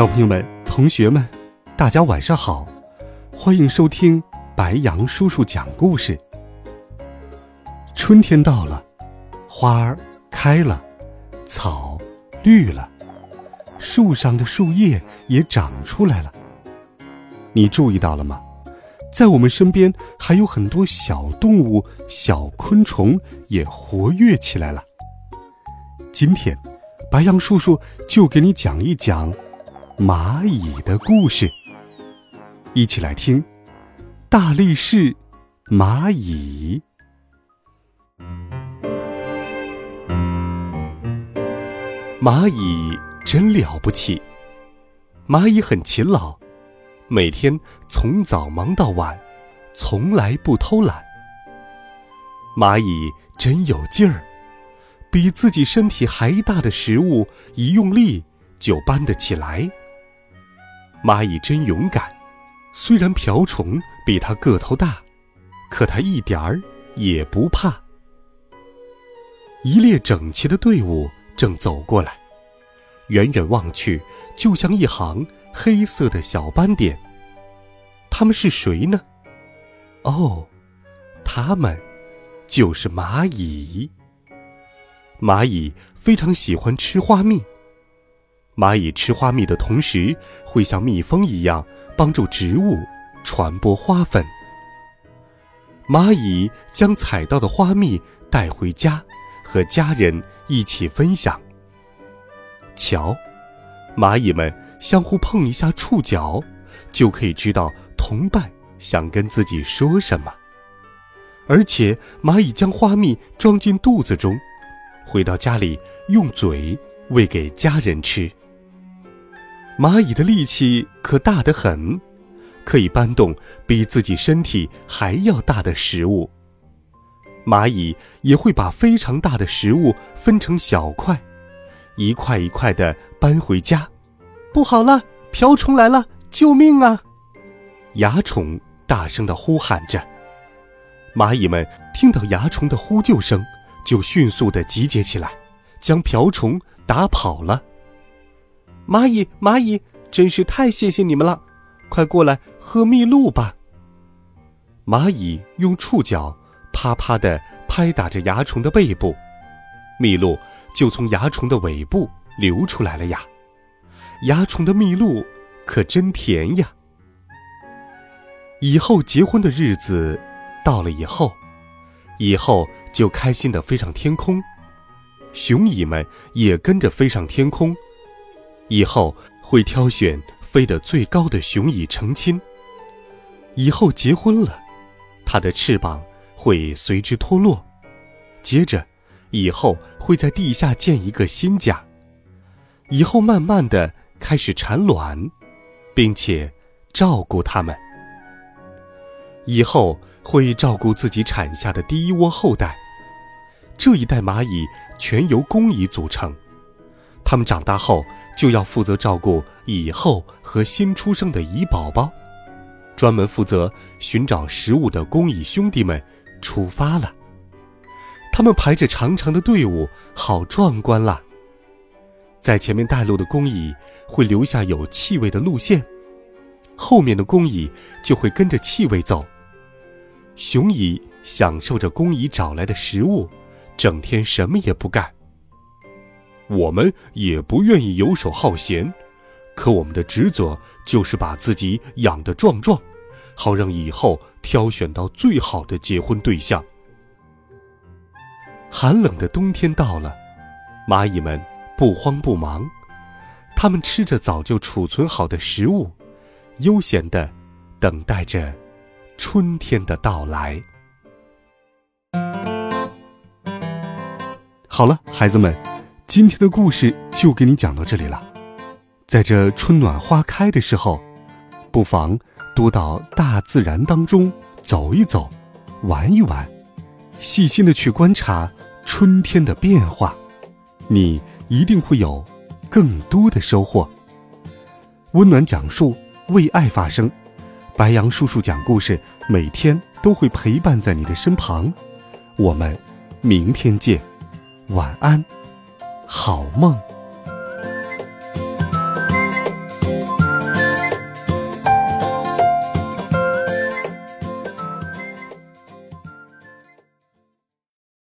小朋友们、同学们，大家晚上好，欢迎收听白羊叔叔讲故事。春天到了，花儿开了，草绿了，树上的树叶也长出来了。你注意到了吗？在我们身边还有很多小动物、小昆虫也活跃起来了。今天，白羊叔叔就给你讲一讲。蚂蚁的故事，一起来听。大力士蚂蚁，蚂蚁真了不起。蚂蚁很勤劳，每天从早忙到晚，从来不偷懒。蚂蚁真有劲儿，比自己身体还大的食物，一用力就搬得起来。蚂蚁真勇敢，虽然瓢虫比它个头大，可它一点儿也不怕。一列整齐的队伍正走过来，远远望去，就像一行黑色的小斑点。他们是谁呢？哦，他们就是蚂蚁。蚂蚁非常喜欢吃花蜜。蚂蚁吃花蜜的同时，会像蜜蜂一样帮助植物传播花粉。蚂蚁将采到的花蜜带回家，和家人一起分享。瞧，蚂蚁们相互碰一下触角，就可以知道同伴想跟自己说什么。而且，蚂蚁将花蜜装进肚子中，回到家里用嘴喂给家人吃。蚂蚁的力气可大得很，可以搬动比自己身体还要大的食物。蚂蚁也会把非常大的食物分成小块，一块一块的搬回家。不好了，瓢虫来了！救命啊！蚜虫大声的呼喊着。蚂蚁们听到蚜虫的呼救声，就迅速的集结起来，将瓢虫打跑了。蚂蚁，蚂蚁，真是太谢谢你们了！快过来喝蜜露吧。蚂蚁用触角啪啪的拍打着蚜虫的背部，蜜露就从蚜虫的尾部流出来了呀。蚜虫的蜜露可真甜呀。以后结婚的日子到了以后，以后就开心的飞上天空，雄蚁们也跟着飞上天空。以后会挑选飞得最高的雄蚁成亲。以后结婚了，它的翅膀会随之脱落。接着，以后会在地下建一个新家。以后慢慢的开始产卵，并且照顾它们。以后会照顾自己产下的第一窝后代。这一代蚂蚁全由工蚁组成，它们长大后。就要负责照顾蚁后和新出生的蚁宝宝，专门负责寻找食物的工蚁兄弟们出发了。他们排着长长的队伍，好壮观啦！在前面带路的工蚁会留下有气味的路线，后面的工蚁就会跟着气味走。雄蚁享受着工蚁找来的食物，整天什么也不干。我们也不愿意游手好闲，可我们的职责就是把自己养得壮壮，好让以后挑选到最好的结婚对象。寒冷的冬天到了，蚂蚁们不慌不忙，它们吃着早就储存好的食物，悠闲地等待着春天的到来。好了，孩子们。今天的故事就给你讲到这里了，在这春暖花开的时候，不妨多到大自然当中走一走，玩一玩，细心的去观察春天的变化，你一定会有更多的收获。温暖讲述，为爱发声，白杨叔叔讲故事，每天都会陪伴在你的身旁。我们明天见，晚安，好梦。